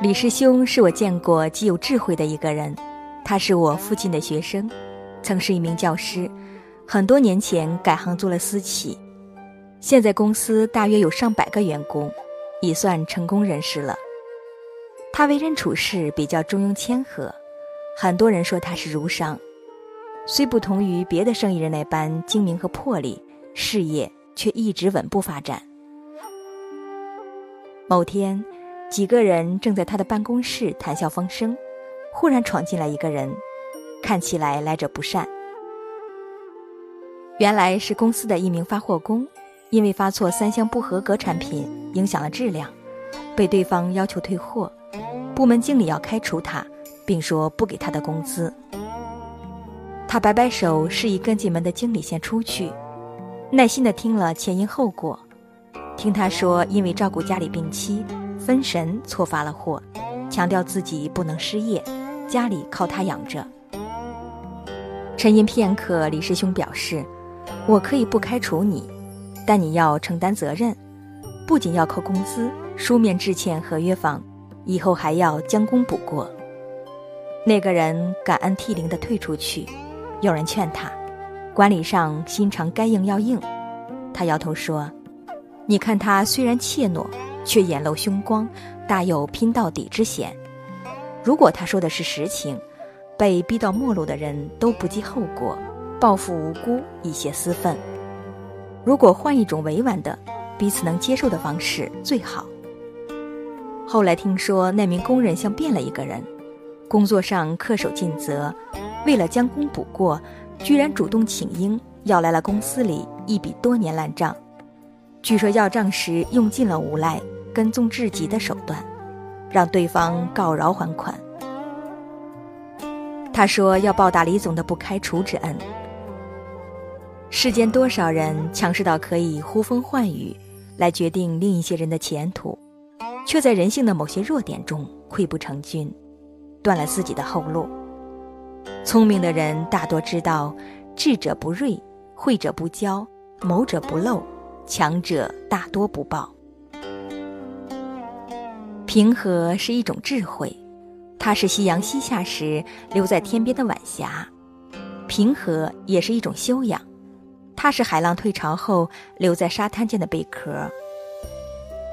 李师兄是我见过极有智慧的一个人，他是我父亲的学生，曾是一名教师，很多年前改行做了私企，现在公司大约有上百个员工，已算成功人士了。他为人处事比较中庸谦和，很多人说他是儒商，虽不同于别的生意人那般精明和魄力，事业却一直稳步发展。某天。几个人正在他的办公室谈笑风生，忽然闯进来一个人，看起来来者不善。原来是公司的一名发货工，因为发错三箱不合格产品，影响了质量，被对方要求退货。部门经理要开除他，并说不给他的工资。他摆摆手，示意跟进门的经理先出去，耐心地听了前因后果，听他说因为照顾家里病妻。分神错发了货，强调自己不能失业，家里靠他养着。沉吟片刻，李师兄表示：“我可以不开除你，但你要承担责任，不仅要扣工资、书面致歉合约方，以后还要将功补过。”那个人感恩涕零地退出去。有人劝他：“管理上心肠该硬要硬。”他摇头说：“你看他虽然怯懦。”却眼露凶光，大有拼到底之嫌。如果他说的是实情，被逼到末路的人都不计后果，报复无辜，以泄私愤。如果换一种委婉的、彼此能接受的方式最好。后来听说那名工人像变了一个人，工作上恪守尽责，为了将功补过，居然主动请缨要来了公司里一笔多年烂账。据说要账时用尽了无赖。跟踪至极的手段，让对方告饶还款。他说要报答李总的不开除之恩。世间多少人强势到可以呼风唤雨，来决定另一些人的前途，却在人性的某些弱点中溃不成军，断了自己的后路。聪明的人大多知道，智者不锐，慧者不骄，谋者不漏，强者大多不暴。平和是一种智慧，它是夕阳西下时留在天边的晚霞；平和也是一种修养，它是海浪退潮后留在沙滩间的贝壳。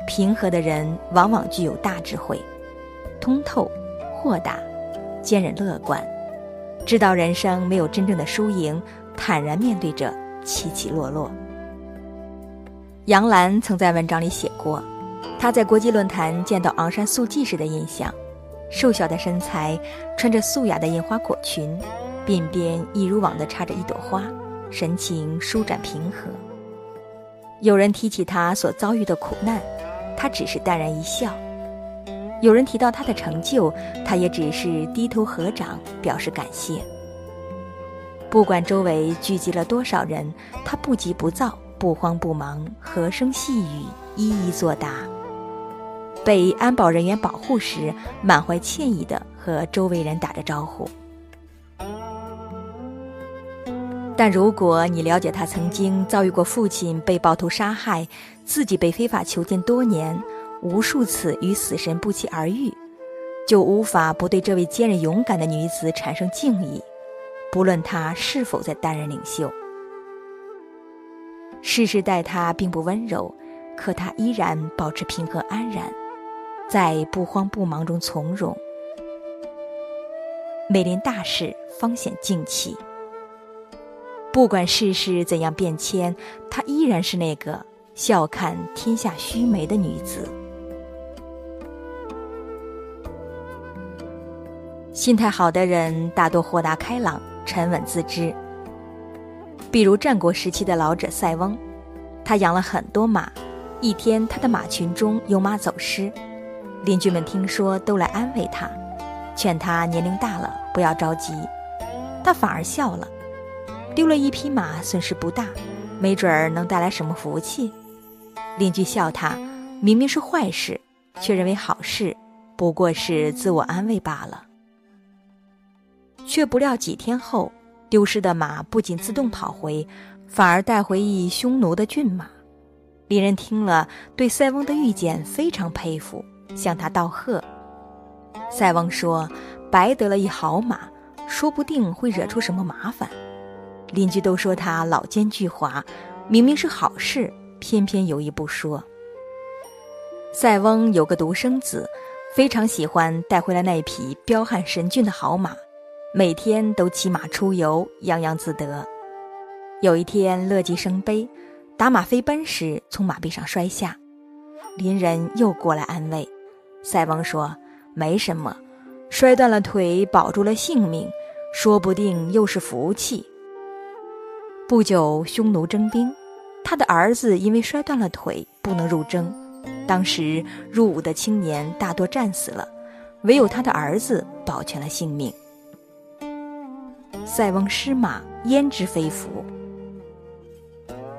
平和的人往往具有大智慧，通透、豁达、坚韧、乐观，知道人生没有真正的输赢，坦然面对着起起落落。杨澜曾在文章里写过。他在国际论坛见到昂山素季时的印象，瘦小的身材，穿着素雅的印花裹裙，鬓边一如往的插着一朵花，神情舒展平和。有人提起他所遭遇的苦难，他只是淡然一笑；有人提到他的成就，他也只是低头合掌表示感谢。不管周围聚集了多少人，他不急不躁，不慌不忙，和声细语，一一作答。被安保人员保护时，满怀歉意的和周围人打着招呼。但如果你了解他曾经遭遇过父亲被暴徒杀害，自己被非法囚禁多年，无数次与死神不期而遇，就无法不对这位坚韧勇敢的女子产生敬意，不论她是否在担任领袖。世事待她并不温柔，可她依然保持平和安然。在不慌不忙中从容，美临大事方显静气。不管世事怎样变迁，她依然是那个笑看天下须眉的女子。心态好的人大多豁达开朗、沉稳自知。比如战国时期的老者塞翁，他养了很多马，一天他的马群中有马走失。邻居们听说，都来安慰他，劝他年龄大了不要着急。他反而笑了，丢了一匹马，损失不大，没准儿能带来什么福气。邻居笑他，明明是坏事，却认为好事，不过是自我安慰罢了。却不料几天后，丢失的马不仅自动跑回，反而带回一匈奴的骏马。邻人听了，对塞翁的预见非常佩服。向他道贺，塞翁说：“白得了一好马，说不定会惹出什么麻烦。”邻居都说他老奸巨猾，明明是好事，偏偏有意不说。塞翁有个独生子，非常喜欢带回来那匹彪悍神骏的好马，每天都骑马出游，洋洋自得。有一天乐极生悲，打马飞奔时从马背上摔下，邻人又过来安慰。塞翁说：“没什么，摔断了腿，保住了性命，说不定又是福气。”不久，匈奴征兵，他的儿子因为摔断了腿，不能入征。当时入伍的青年大多战死了，唯有他的儿子保全了性命。塞翁失马，焉知非福？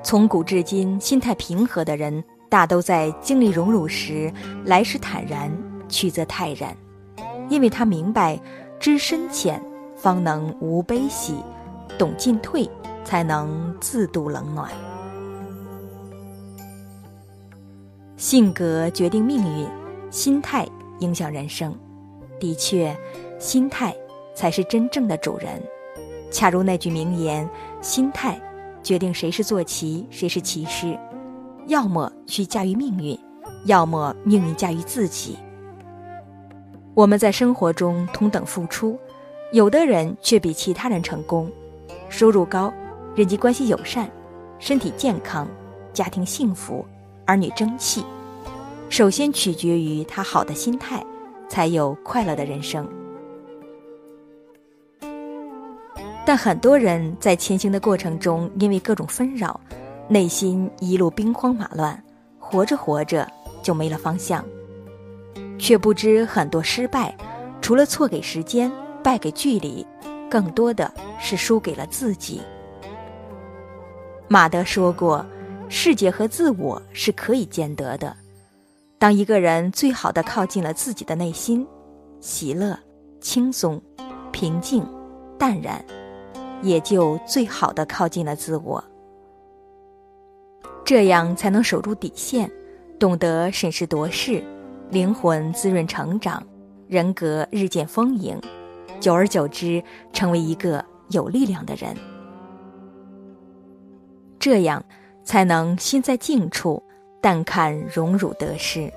从古至今，心态平和的人，大都在经历荣辱时，来时坦然，去则泰然，因为他明白，知深浅，方能无悲喜；懂进退。才能自度冷暖。性格决定命运，心态影响人生。的确，心态才是真正的主人。恰如那句名言：“心态决定谁是坐骑，谁是骑师。要么去驾驭命运，要么命运驾驭自己。”我们在生活中同等付出，有的人却比其他人成功，收入高。人际关系友善，身体健康，家庭幸福，儿女争气，首先取决于他好的心态，才有快乐的人生。但很多人在前行的过程中，因为各种纷扰，内心一路兵荒马乱，活着活着就没了方向，却不知很多失败，除了错给时间，败给距离，更多的是输给了自己。马德说过：“世界和自我是可以兼得的。当一个人最好的靠近了自己的内心，喜乐、轻松、平静、淡然，也就最好的靠近了自我。这样才能守住底线，懂得审时度势，灵魂滋润成长，人格日渐丰盈，久而久之，成为一个有力量的人。”这样，才能心在静处，淡看荣辱得失。